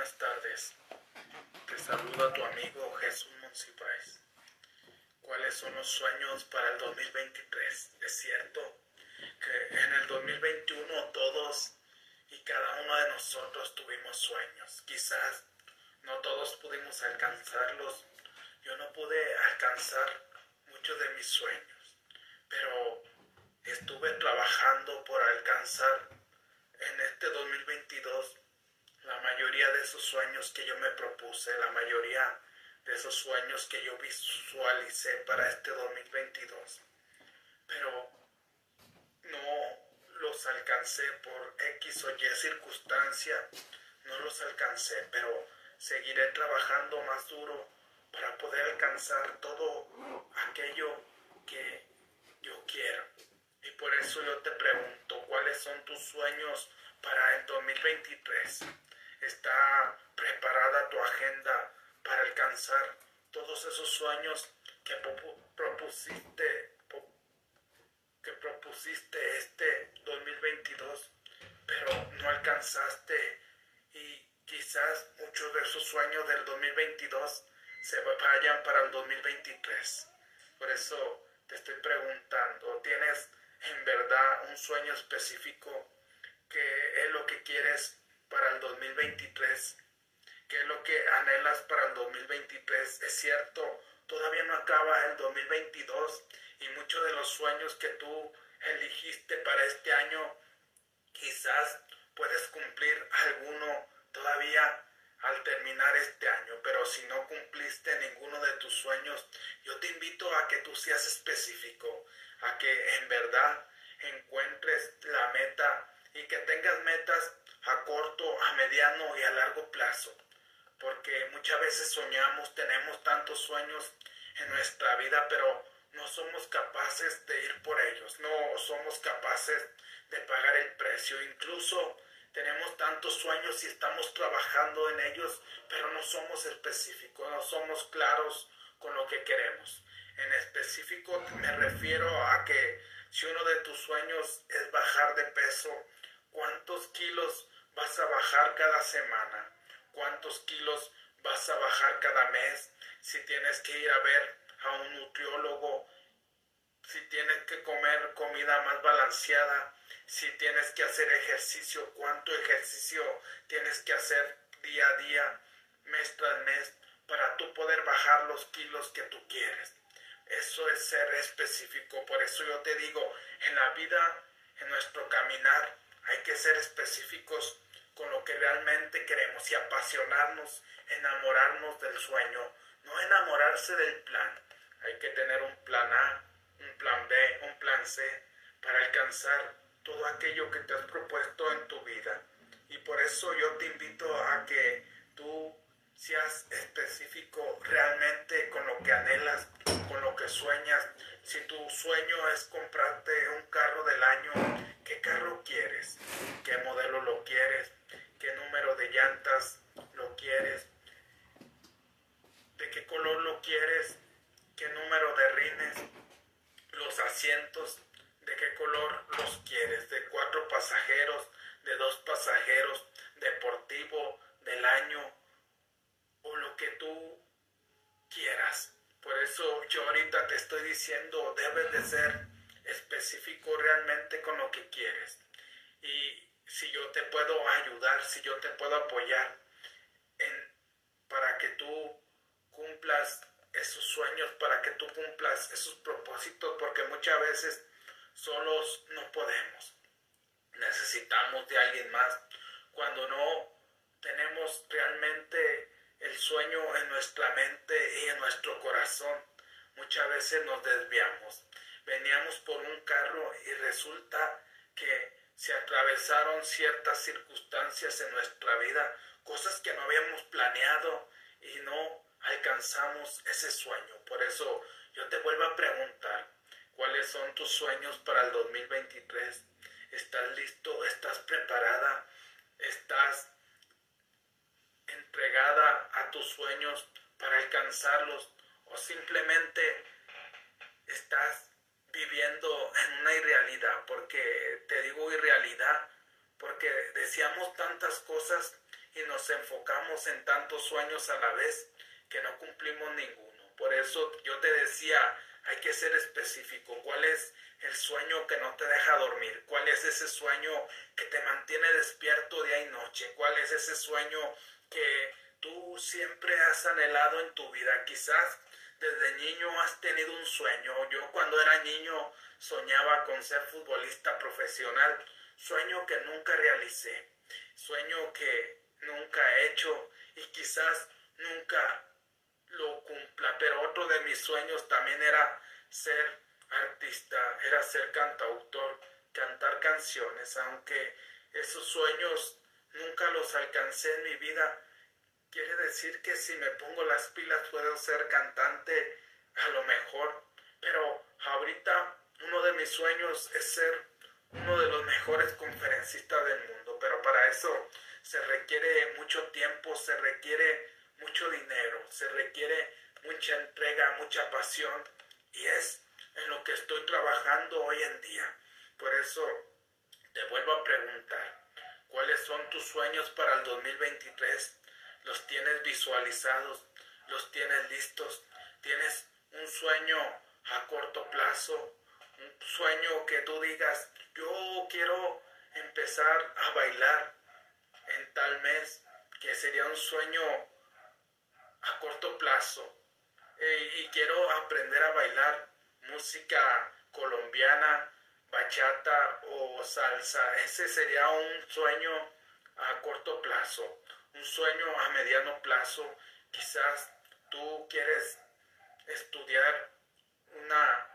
buenas tardes. Te saluda tu amigo Jesús Monsiváis. ¿Cuáles son los sueños para el 2023? Es cierto que en el 2021 todos y cada uno de nosotros tuvimos sueños. Quizás no todos pudimos alcanzarlos. Yo no pude alcanzar muchos de mis sueños, pero estuve trabajando por alcanzar en este 2022 la mayoría de esos sueños que yo me propuse, la mayoría de esos sueños que yo visualicé para este 2022. Pero no los alcancé por X o Y circunstancia, no los alcancé, pero seguiré trabajando más duro para poder alcanzar todo aquello que yo quiero. Y por eso yo te pregunto, ¿cuáles son tus sueños para el 2023? Está preparada tu agenda para alcanzar todos esos sueños que propusiste que propusiste este 2022 pero no alcanzaste. Y quizás muchos de esos sueños del 2022 se vayan para el 2023 por eso te estoy preguntando tienes en verdad un sueño específico que es lo que quieres para el 2023? ¿Qué es lo que anhelas para el 2023? Es cierto, todavía no acaba el 2022 y muchos de los sueños que tú eligiste para este año, quizás puedes cumplir alguno todavía al terminar este año, pero si no cumpliste ninguno de tus sueños, yo te invito a que tú seas específico, a que en verdad encuentres la meta y que tengas metas a corto, a mediano y a largo plazo. Porque muchas veces soñamos, tenemos tantos sueños en nuestra vida, pero no somos capaces de ir por ellos, no somos capaces de pagar el precio. Incluso tenemos tantos sueños y estamos trabajando en ellos, pero no somos específicos, no somos claros con lo que queremos. En específico me refiero a que si uno de tus sueños es bajar de peso, ¿cuántos kilos vas a bajar cada semana, cuántos kilos vas a bajar cada mes, si tienes que ir a ver a un nutriólogo, si tienes que comer comida más balanceada, si tienes que hacer ejercicio, cuánto ejercicio tienes que hacer día a día, mes tras mes, para tú poder bajar los kilos que tú quieres. Eso es ser específico. Por eso yo te digo, en la vida, en nuestro caminar, hay que ser específicos con lo que realmente queremos y apasionarnos, enamorarnos del sueño, no enamorarse del plan. Hay que tener un plan A, un plan B, un plan C para alcanzar todo aquello que te has propuesto en tu vida. Y por eso yo te invito a que tú seas específico realmente con lo que anhelas, con lo que sueñas. Si tu sueño es comprarte un carro del año, ¿qué carro quieres? ¿Qué modelo lo quieres? ¿Qué número de llantas lo quieres? ¿De qué color lo quieres? ¿Qué número de rines? Los asientos, ¿de qué color los quieres? ¿De cuatro pasajeros? ¿De dos pasajeros? ¿Deportivo? ¿Del año? o lo que tú quieras. Por eso yo ahorita te estoy diciendo, debes de ser específico realmente con lo que quieres. Y si yo te puedo ayudar, si yo te puedo apoyar para que tú cumplas esos sueños, para que tú cumplas esos propósitos, porque muchas veces solos no podemos. Necesitamos de alguien más. Cuando no tenemos realmente el sueño en nuestra mente y en nuestro corazón. Muchas veces nos desviamos. Veníamos por un carro y resulta que se atravesaron ciertas circunstancias en nuestra vida, cosas que no habíamos planeado y no alcanzamos ese sueño. Por eso yo te vuelvo a preguntar, ¿cuáles son tus sueños para el 2023? ¿Estás listo? ¿Estás preparada? ¿Estás entregada a tus sueños para alcanzarlos o simplemente estás viviendo en una irrealidad, porque te digo irrealidad, porque deseamos tantas cosas y nos enfocamos en tantos sueños a la vez que no cumplimos ninguno. Por eso yo te decía, hay que ser específico. ¿Cuál es el sueño que no te deja dormir? ¿Cuál es ese sueño que te mantiene despierto día y noche? ¿Cuál es ese sueño que tú siempre has anhelado en tu vida? Quizás desde niño has tenido un sueño. Yo cuando era niño soñaba con ser futbolista profesional, sueño que nunca realicé, sueño que nunca he hecho y quizás nunca lo cumpla, pero otro de mis sueños también era ser artista, era ser cantautor, cantar canciones, aunque esos sueños nunca los alcancé en mi vida, quiere decir que si me pongo las pilas puedo ser cantante a lo mejor, pero ahorita uno de mis sueños es ser uno de los mejores conferencistas del mundo, pero para eso se requiere mucho tiempo, se requiere mucho dinero, se requiere mucha entrega, mucha pasión y es en lo que estoy trabajando hoy en día. Por eso te vuelvo a preguntar, ¿cuáles son tus sueños para el 2023? ¿Los tienes visualizados? ¿Los tienes listos? ¿Tienes un sueño a corto plazo? ¿Un sueño que tú digas, yo quiero empezar a bailar en tal mes, que sería un sueño a corto plazo eh, y quiero aprender a bailar música colombiana, bachata o salsa. Ese sería un sueño a corto plazo, un sueño a mediano plazo. Quizás tú quieres estudiar una,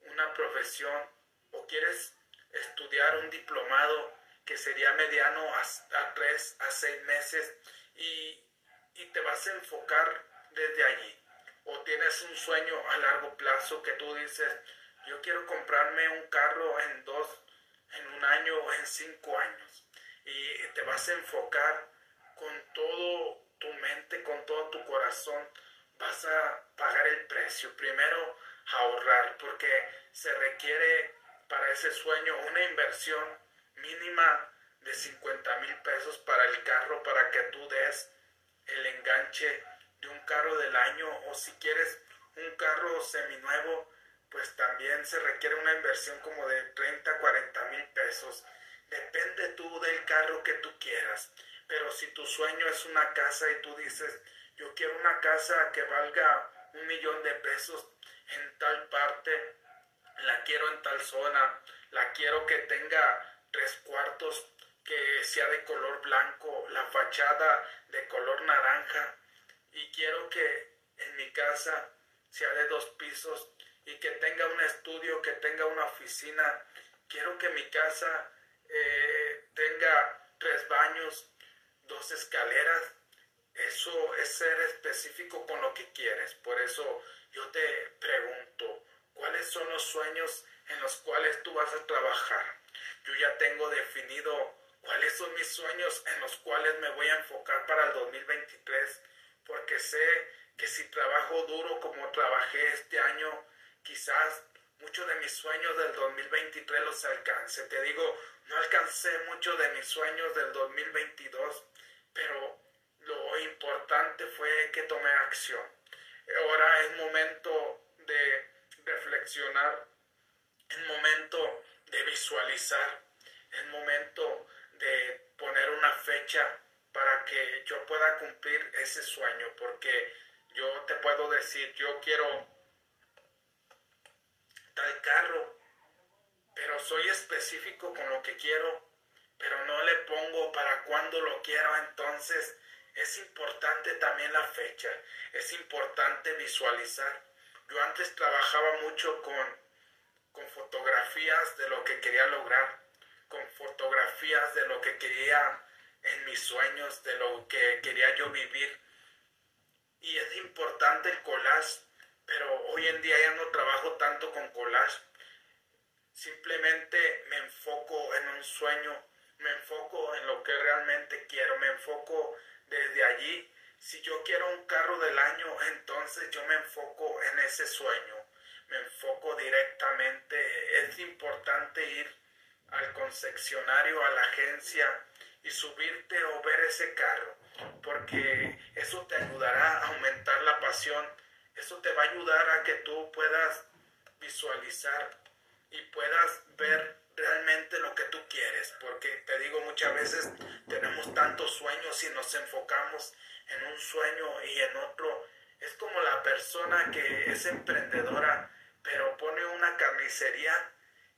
una profesión o quieres estudiar un diplomado que sería mediano a, a tres a seis meses y y te vas a enfocar desde allí. O tienes un sueño a largo plazo que tú dices, yo quiero comprarme un carro en dos, en un año o en cinco años. Y te vas a enfocar con todo tu mente, con todo tu corazón. Vas a pagar el precio. Primero, ahorrar, porque se requiere para ese sueño una inversión mínima de 50 mil pesos para el carro para que tú des el enganche de un carro del año o si quieres un carro seminuevo, pues también se requiere una inversión como de 30, 40 mil pesos. Depende tú del carro que tú quieras. Pero si tu sueño es una casa y tú dices, yo quiero una casa que valga un millón de pesos en tal parte, la quiero en tal zona, la quiero que tenga tres cuartos, que sea de color blanco, la fachada de color naranja y quiero que en mi casa sea de dos pisos y que tenga un estudio, que tenga una oficina. Quiero que mi casa eh, tenga tres baños, dos escaleras. Eso es ser específico con lo que quieres. Por eso yo te pregunto, ¿cuáles son los sueños en los cuales tú vas a trabajar? Yo ya tengo definido cuáles son mis sueños en los cuales me voy a enfocar para el 2023, porque sé que si trabajo duro como trabajé este año, quizás muchos de mis sueños del 2023 los alcance. Te digo, no alcancé muchos de mis sueños del 2022, pero lo importante fue acción. Ahora es momento de reflexionar, es momento de visualizar, es momento de poner una fecha para que yo pueda cumplir ese sueño, porque yo te puedo decir, yo quiero tal carro, pero soy específico con lo que quiero, pero no le pongo para cuándo lo quiero, entonces es importante también la fecha, es importante visualizar. Yo antes trabajaba mucho con, con fotografías de lo que quería lograr con fotografías de lo que quería en mis sueños, de lo que quería yo vivir. Y es importante el collage, pero hoy en día ya no trabajo tanto con collage. Simplemente me enfoco en un sueño, me enfoco en lo que realmente quiero, me enfoco desde allí. Si yo quiero un carro del año, entonces yo me enfoco en ese sueño, me enfoco directamente. Es importante ir al concesionario, a la agencia y subirte o ver ese carro, porque eso te ayudará a aumentar la pasión, eso te va a ayudar a que tú puedas visualizar y puedas ver realmente lo que tú quieres, porque te digo muchas veces tenemos tantos sueños y nos enfocamos en un sueño y en otro. Es como la persona que es emprendedora, pero pone una carnicería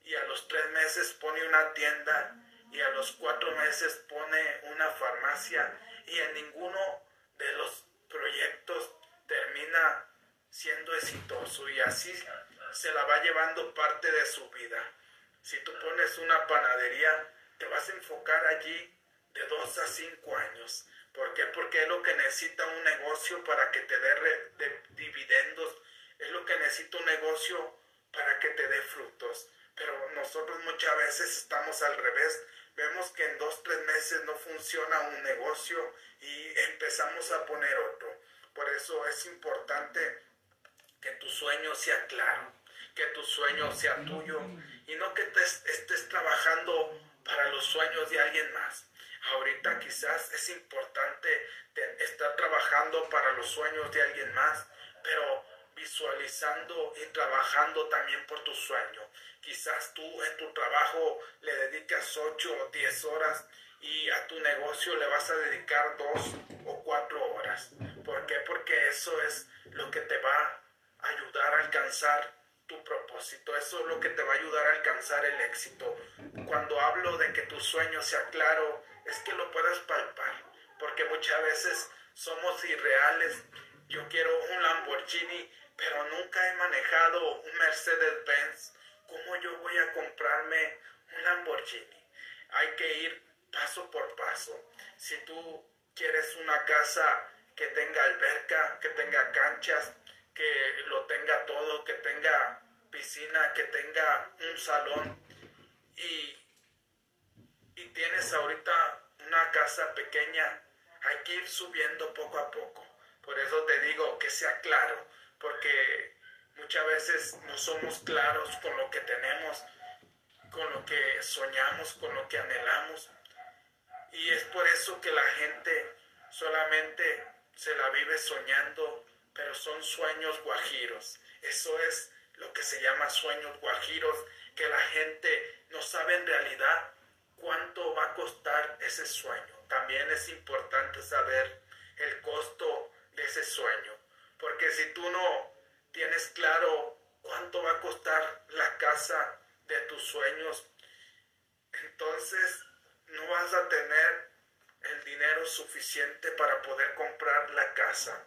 y a los tres meses pone una tienda y a los cuatro meses pone una farmacia y en ninguno de los proyectos termina siendo exitoso y así se la va llevando parte de su vida. Si tú pones una panadería, te vas a enfocar allí de dos a cinco años. ¿Por qué? Porque es lo que necesita un negocio para que te dé dividendos. Es lo que necesita un negocio para que te dé frutos. Pero nosotros muchas veces estamos al revés. Vemos que en dos, tres meses no funciona un negocio y empezamos a poner otro. Por eso es importante que tu sueño sea claro, que tu sueño sea tuyo y no que estés trabajando para los sueños de alguien más. Ahorita quizás es importante estar trabajando para los sueños de alguien más, pero visualizando y trabajando también por tu sueño. Quizás tú en tu trabajo le dedicas 8 o 10 horas y a tu negocio le vas a dedicar 2 o 4 horas. ¿Por qué? Porque eso es lo que te va a ayudar a alcanzar tu propósito. Eso es lo que te va a ayudar a alcanzar el éxito. Cuando hablo de que tu sueño sea claro, es que lo puedas palpar. Porque muchas veces somos irreales. Yo quiero un Lamborghini, pero nunca he manejado un Mercedes-Benz. ¿Cómo yo voy a comprarme un Lamborghini? Hay que ir paso por paso. Si tú quieres una casa que tenga alberca, que tenga canchas, que lo tenga todo, que tenga piscina, que tenga un salón y, y tienes ahorita una casa pequeña, hay que ir subiendo poco a poco. Por eso te digo que sea claro, porque muchas veces no somos claros con lo que tenemos, con lo que soñamos, con lo que anhelamos. Y es por eso que la gente solamente se la vive soñando pero son sueños guajiros. Eso es lo que se llama sueños guajiros, que la gente no sabe en realidad cuánto va a costar ese sueño. También es importante saber el costo de ese sueño, porque si tú no tienes claro cuánto va a costar la casa de tus sueños, entonces no vas a tener el dinero suficiente para poder comprar la casa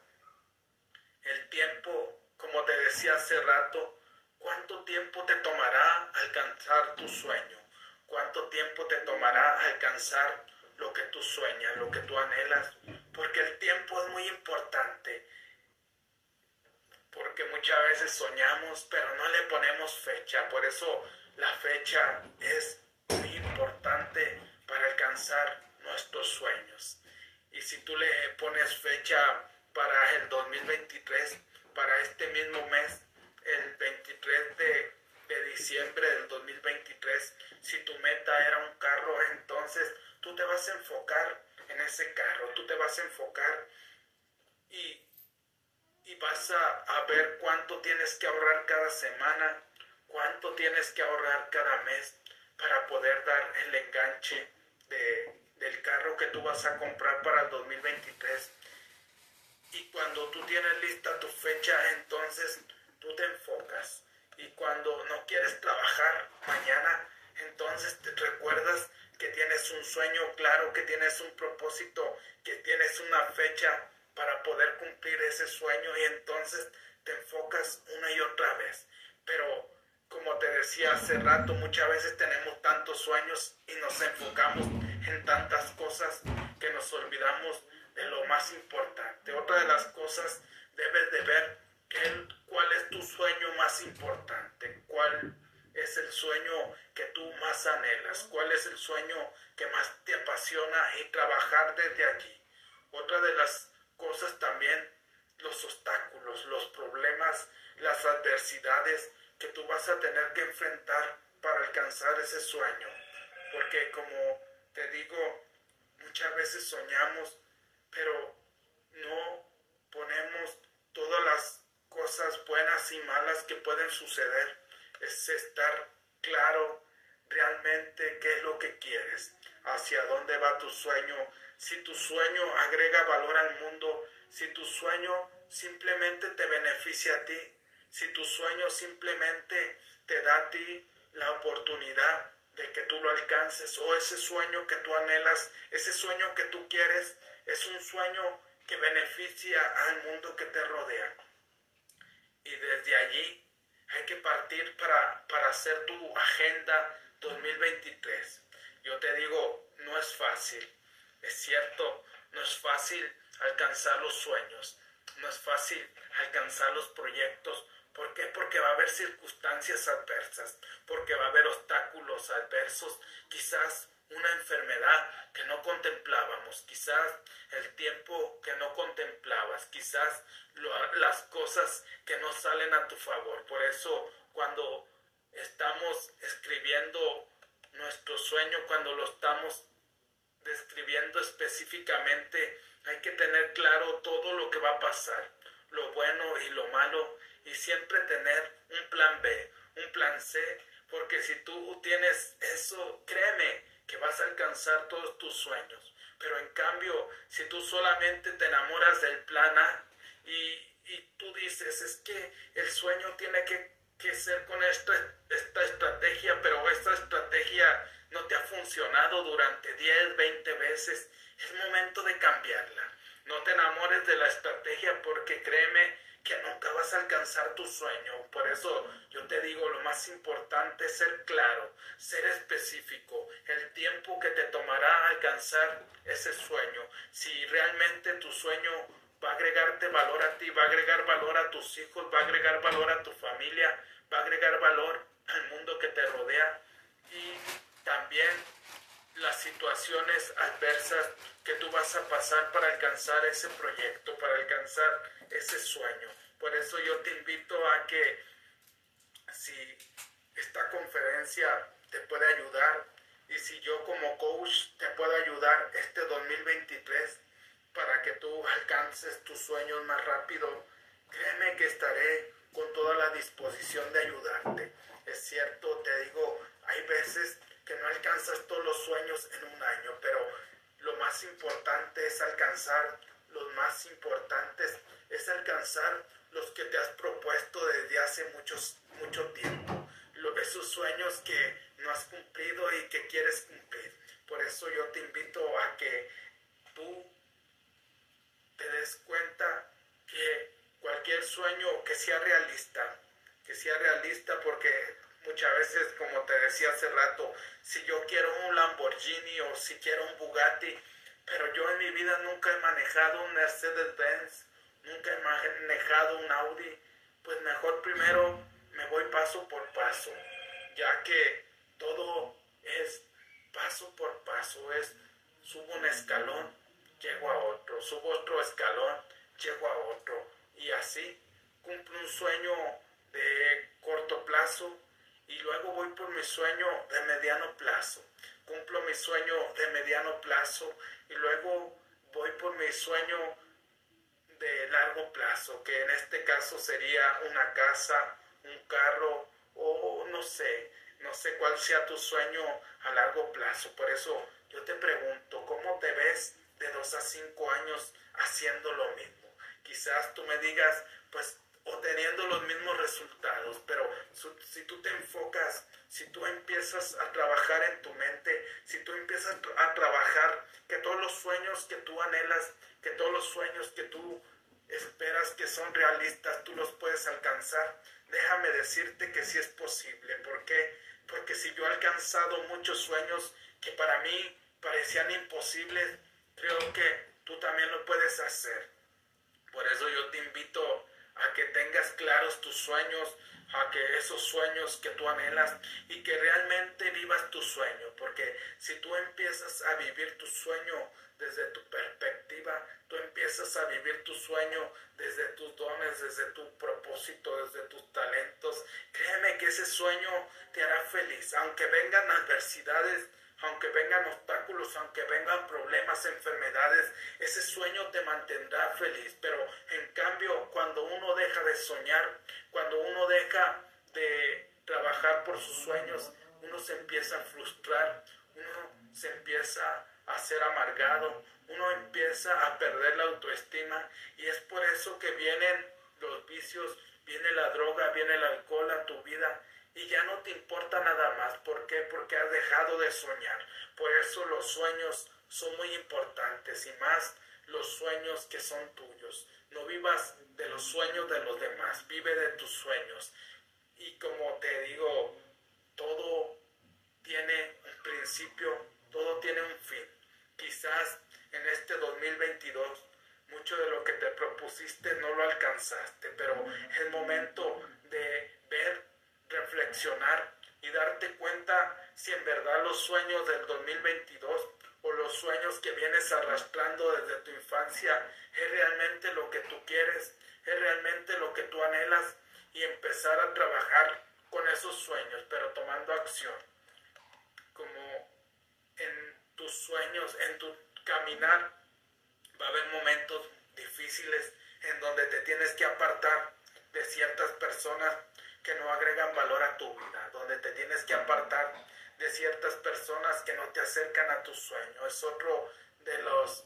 el tiempo, como te decía hace rato, ¿cuánto tiempo te tomará alcanzar tu sueño? ¿Cuánto tiempo te tomará alcanzar lo que tú sueñas, lo que tú anhelas? Porque el tiempo es muy importante. Porque muchas veces soñamos, pero no le ponemos fecha. Por eso la fecha es muy importante para alcanzar nuestros sueños. Y si tú le pones fecha para el 2023, para este mismo mes, el 23 de, de diciembre del 2023, si tu meta era un carro, entonces tú te vas a enfocar en ese carro, tú te vas a enfocar y, y vas a, a, ver cuánto tienes que ahorrar cada semana, cuánto tienes que ahorrar cada mes para poder dar el enganche de, del carro que tú vas a comprar para el 2023. Y cuando tú tienes lista tu fecha, entonces tú te enfocas. Y cuando no quieres trabajar mañana, entonces te recuerdas que tienes un sueño claro, que tienes un propósito, que tienes una fecha para poder cumplir ese sueño y entonces te enfocas una y otra vez. Pero como te decía hace rato, muchas veces tenemos tantos sueños y nos enfocamos en tantas cosas que nos olvidamos de lo más importante. Otra de las cosas, debes de ver cuál es tu sueño más importante, cuál es el sueño que tú más anhelas, cuál es el sueño que más te apasiona y trabajar desde aquí. Otra de las cosas también, los obstáculos, los problemas, las adversidades que tú vas a tener que enfrentar para alcanzar ese sueño. Porque como te digo, muchas veces soñamos, pero no ponemos todas las cosas buenas y malas que pueden suceder. Es estar claro realmente qué es lo que quieres, hacia dónde va tu sueño, si tu sueño agrega valor al mundo, si tu sueño simplemente te beneficia a ti, si tu sueño simplemente te da a ti la oportunidad de que tú lo alcances o ese sueño que tú anhelas, ese sueño que tú quieres, es un sueño que beneficia al mundo que te rodea. Y desde allí hay que partir para, para hacer tu agenda 2023. Yo te digo, no es fácil, es cierto, no es fácil alcanzar los sueños, no es fácil alcanzar los proyectos. ¿Por qué? Porque va a haber circunstancias adversas, porque va a haber obstáculos adversos, quizás que no contemplábamos, quizás el tiempo que no contemplabas, quizás las cosas que no salen a tu favor. Por eso cuando estamos escribiendo nuestro sueño, cuando lo estamos describiendo específicamente, hay que tener claro todo lo que va a pasar, lo bueno y lo malo, y siempre tener un plan B, un plan C, porque si tú tienes eso, créeme que vas a alcanzar todos tus sueños. Pero en cambio, si tú solamente te enamoras del plan A y, y tú dices, es que el sueño tiene que, que ser con esta, esta estrategia, pero esta estrategia no te ha funcionado durante 10, 20 veces, es momento de cambiarla. No te enamores de la estrategia porque créeme que nunca vas a alcanzar tu sueño. Por eso yo te digo, lo más importante es ser claro, ser específico, el tiempo que te tomará alcanzar ese sueño. Si realmente tu sueño va a agregarte valor a ti, va a agregar valor a tus hijos, va a agregar valor a tu familia, va a agregar valor al mundo que te rodea y también las situaciones adversas que tú vas a pasar para alcanzar ese proyecto, para alcanzar ese sueño. Por eso yo te invito a que si esta conferencia te puede ayudar y si yo como coach te puedo ayudar este 2023 para que tú alcances tus sueños más rápido, créeme que estaré con toda la disposición de ayudarte. Es cierto, te digo, hay veces que no alcanzas todos los sueños en un año, pero lo más importante es alcanzar los más importantes, es alcanzar los que te has propuesto desde hace muchos, mucho tiempo, esos sueños que no has cumplido y que quieres cumplir. Por eso yo te invito a que tú te des cuenta que cualquier sueño que sea realista, que sea realista porque muchas veces, como te decía hace rato, si yo quiero un Lamborghini o si quiero un Bugatti, pero yo en mi vida nunca he manejado un Mercedes-Benz, nunca he manejado un Audi, pues mejor primero me voy paso por paso, ya que todo es paso por paso, es subo un escalón, llego a otro, subo otro escalón, llego a otro, y así cumplo un sueño de corto plazo y luego voy por mi sueño de mediano plazo, cumplo mi sueño de mediano plazo y luego voy por mi sueño de largo plazo, que en este caso sería una casa, un carro o no sé, no sé cuál sea tu sueño a largo plazo. Por eso yo te pregunto, ¿cómo te ves de dos a cinco años haciendo lo mismo? Quizás tú me digas, pues o teniendo los mismos resultados, pero si tú te enfocas, si tú empiezas a trabajar en tu mente, si tú empiezas a trabajar que todos los sueños que tú anhelas, que todos los sueños que tú esperas que son realistas, tú los puedes alcanzar, déjame decirte que sí es posible. ¿Por qué? Porque si yo he alcanzado muchos sueños que para mí parecían imposibles, creo que tú también lo puedes hacer. Por eso yo te invito a que tengas claros tus sueños, a que esos sueños que tú anhelas y que realmente vivas tu sueño, porque si tú empiezas a vivir tu sueño desde tu perspectiva, tú empiezas a vivir tu sueño desde tus dones, desde tu propósito, desde tus talentos, créeme que ese sueño te hará feliz, aunque vengan adversidades, aunque vengan obstáculos, aunque vengan problemas, enfermedades, ese sueño te mantendrá feliz. Pero en cambio, cuando uno deja de soñar, cuando uno deja de trabajar por sus sueños, uno se empieza a frustrar, uno se empieza a ser amargado, uno empieza a perder la autoestima y es por eso que vienen los vicios, viene la droga, viene el alcohol a tu vida y ya no te importa nada más. ¿Por qué? Porque has dejado de soñar. Por eso los sueños son muy importantes y más los sueños que son tuyos. No vivas de los sueños de los demás, vive de tus sueños. Y como te digo, todo tiene un principio, todo tiene un fin. Quizás en este 2022 mucho de lo que te propusiste no lo alcanzaste, pero es momento de ver, reflexionar y darte cuenta si en verdad los sueños del 2022 o los sueños que vienes arrastrando desde tu infancia es realmente lo que tú quieres, es realmente lo que tú anhelas y empezar a trabajar con esos sueños, pero tomando acción. Como en tus sueños, en tu caminar, va a haber momentos difíciles en donde te tienes que apartar de ciertas personas que no agregan valor a tu vida, donde te tienes que apartar de ciertas personas que no te acercan a tu sueño. Es otro de los,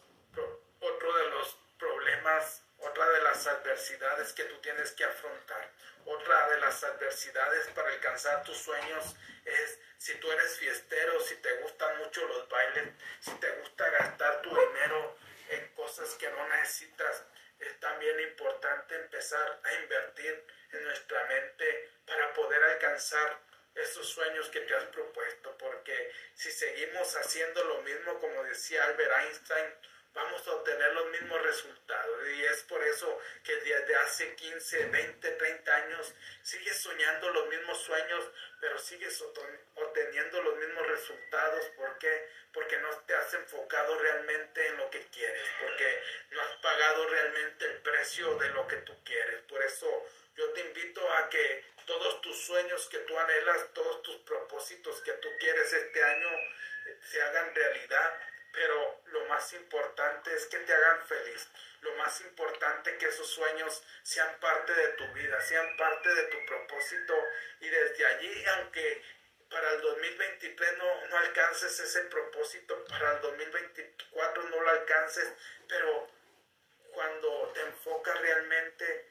otro de los problemas, otra de las adversidades que tú tienes que afrontar. Otra de las adversidades para alcanzar tus sueños es si tú eres fiestero, si te gustan mucho los bailes, si te gusta gastar tu dinero en cosas que no necesitas, es también importante empezar a invertir en nuestra mente para poder alcanzar esos sueños que te has propuesto, porque si seguimos haciendo lo mismo, como decía Albert Einstein, vamos a obtener los mismos resultados. Y es por eso que desde hace 15, 20, 30 años sigues soñando los mismos sueños, pero sigues obteniendo los mismos resultados. ¿Por qué? Porque no te has enfocado realmente en lo que quieres, porque no has pagado realmente el precio de lo que tú quieres. Por eso yo te invito a que todos tus sueños que tú anhelas, todos tus propósitos que tú quieres este año eh, se hagan realidad pero lo más importante es que te hagan feliz. Lo más importante que esos sueños sean parte de tu vida, sean parte de tu propósito y desde allí, aunque para el 2023 no, no alcances ese propósito, para el 2024 no lo alcances, pero cuando te enfocas realmente,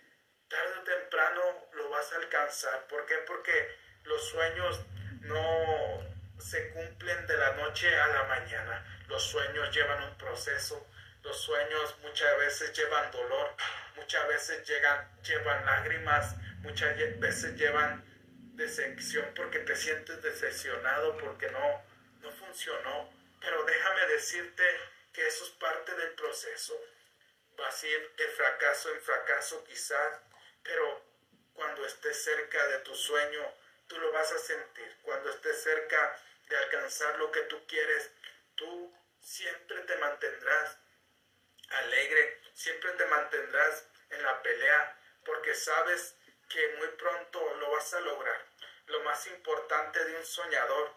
tarde o temprano lo vas a alcanzar. ¿Por qué? Porque los sueños no se cumplen de la noche a la mañana. Los sueños llevan un proceso, los sueños muchas veces llevan dolor, muchas veces llegan, llevan lágrimas, muchas veces llevan decepción porque te sientes decepcionado, porque no, no funcionó. Pero déjame decirte que eso es parte del proceso. Vas a ir de fracaso en fracaso quizás, pero cuando estés cerca de tu sueño, tú lo vas a sentir. Cuando estés cerca de alcanzar lo que tú quieres, tú siempre te mantendrás alegre, siempre te mantendrás en la pelea, porque sabes que muy pronto lo vas a lograr. Lo más importante de un soñador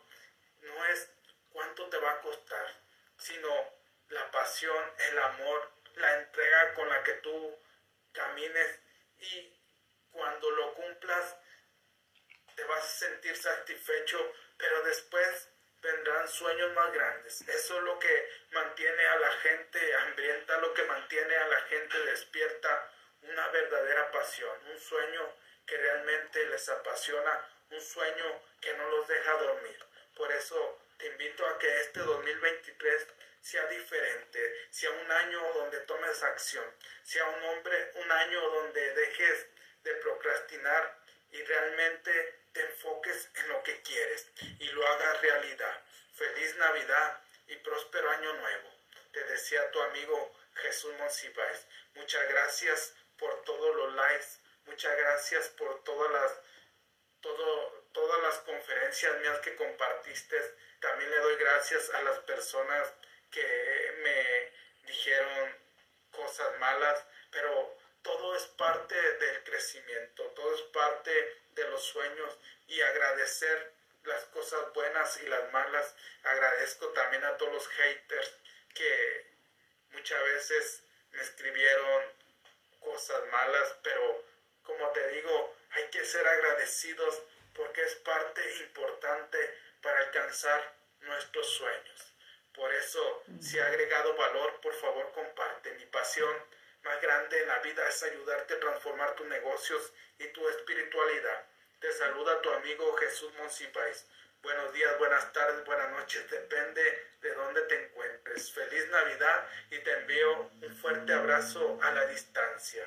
no es cuánto te va a costar, sino la pasión, el amor, la entrega con la que tú camines y cuando lo cumplas te vas a sentir satisfecho, pero después vendrán sueños más grandes. Eso es lo que mantiene a la gente hambrienta, lo que mantiene a la gente despierta, una verdadera pasión, un sueño que realmente les apasiona, un sueño que no los deja dormir. Por eso te invito a que este 2023 sea diferente, sea un año donde tomes acción, sea un hombre, un año donde dejes de procrastinar y realmente te enfoques en lo que quieres y lo hagas realidad. Feliz Navidad y próspero año nuevo. Te desea tu amigo Jesús Monsiváis. Muchas gracias por todos los likes. Muchas gracias por todas las, todo, todas las conferencias mías que compartiste. También le doy gracias a las personas que me dijeron cosas malas, pero todo es parte del crecimiento, todo es parte de los sueños y agradecer las cosas buenas y las malas. Agradezco también a todos los haters que muchas veces me escribieron cosas malas, pero como te digo, hay que ser agradecidos porque es parte importante para alcanzar nuestros sueños. Por eso, si ha agregado valor, por favor comparte. Mi pasión más grande en la vida es ayudarte a transformar tus negocios y tu espiritualidad. Te saluda tu amigo Jesús Monsipais. Buenos días, buenas tardes, buenas noches, depende de dónde te encuentres. Feliz Navidad y te envío un fuerte abrazo a la distancia.